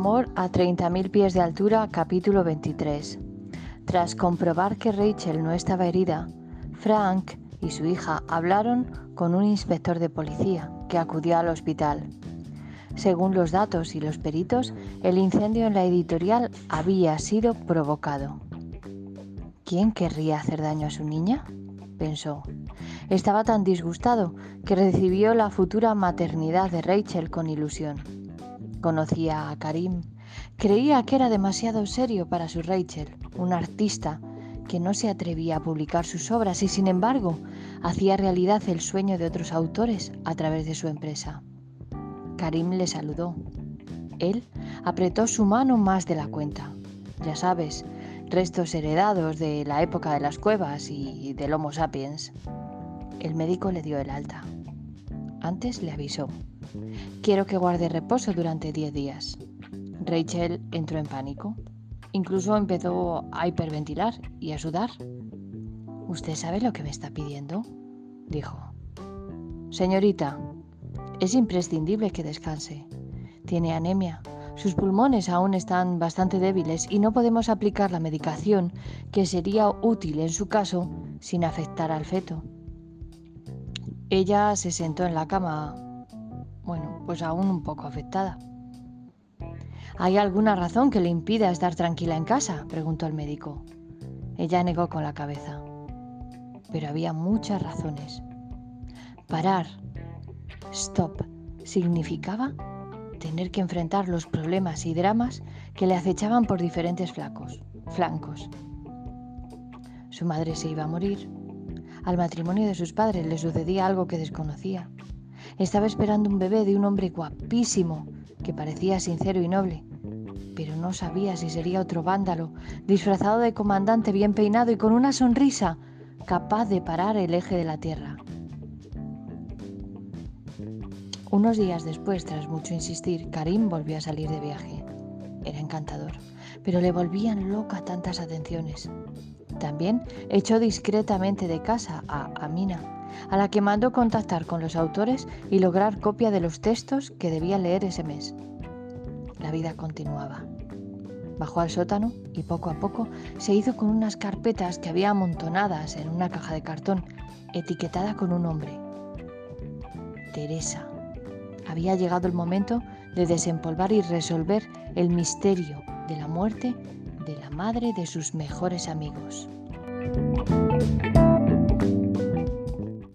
amor a 30.000 pies de altura, capítulo 23. Tras comprobar que Rachel no estaba herida, Frank y su hija hablaron con un inspector de policía que acudió al hospital. Según los datos y los peritos, el incendio en la editorial había sido provocado. ¿Quién querría hacer daño a su niña? pensó. Estaba tan disgustado que recibió la futura maternidad de Rachel con ilusión. Conocía a Karim. Creía que era demasiado serio para su Rachel, un artista que no se atrevía a publicar sus obras y sin embargo hacía realidad el sueño de otros autores a través de su empresa. Karim le saludó. Él apretó su mano más de la cuenta. Ya sabes, restos heredados de la época de las cuevas y del Homo sapiens. El médico le dio el alta. Antes le avisó. Quiero que guarde reposo durante 10 días. Rachel entró en pánico. Incluso empezó a hiperventilar y a sudar. ¿Usted sabe lo que me está pidiendo? dijo. Señorita, es imprescindible que descanse. Tiene anemia. Sus pulmones aún están bastante débiles y no podemos aplicar la medicación que sería útil en su caso sin afectar al feto. Ella se sentó en la cama pues aún un poco afectada. ¿Hay alguna razón que le impida estar tranquila en casa? preguntó el médico. Ella negó con la cabeza. Pero había muchas razones. Parar, stop, significaba tener que enfrentar los problemas y dramas que le acechaban por diferentes flacos, flancos. Su madre se iba a morir. Al matrimonio de sus padres le sucedía algo que desconocía. Estaba esperando un bebé de un hombre guapísimo, que parecía sincero y noble, pero no sabía si sería otro vándalo, disfrazado de comandante bien peinado y con una sonrisa capaz de parar el eje de la tierra. Unos días después, tras mucho insistir, Karim volvió a salir de viaje. Era encantador, pero le volvían loca tantas atenciones. También echó discretamente de casa a Amina, a la que mandó contactar con los autores y lograr copia de los textos que debía leer ese mes. La vida continuaba. Bajó al sótano y poco a poco se hizo con unas carpetas que había amontonadas en una caja de cartón, etiquetada con un nombre. Teresa. Había llegado el momento de desempolvar y resolver el misterio de la muerte de la madre de sus mejores amigos.